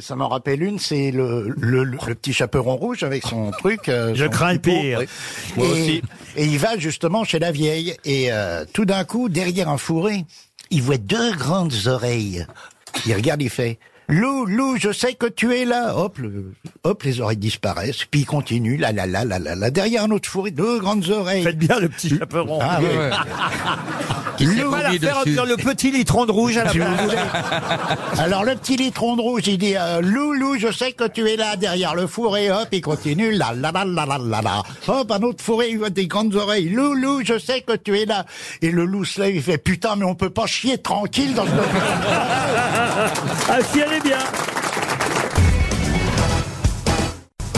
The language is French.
ça m'en rappelle une, c'est le, le, le- le petit chaperon rouge avec son truc. euh, Je son crains le pire. Ouais. Moi et, aussi. et il va justement chez la vieille. Et euh, tout d'un coup, derrière un fourré, il voit deux grandes oreilles. Il regarde, il fait... Lou, Lou, je sais que tu es là. Hop, le- hop, les oreilles disparaissent. Puis il continue, là, là, là, là, là, là. Derrière un autre fourré, deux grandes oreilles. Faites bien le petit chaperon. Ah, ouais. Ouais. C'est pas la faire le petit litron de rouge à la Si place. Alors le petit litron de rouge, il dit euh, Loulou, je sais que tu es là derrière le fourré. Hop, il continue. La la la la la la la. Hop, un autre fourré, il voit des grandes oreilles. Loulou, je sais que tu es là. Et le loup se lève, il fait putain, mais on peut pas chier tranquille dans ce. Ah si, elle est bien.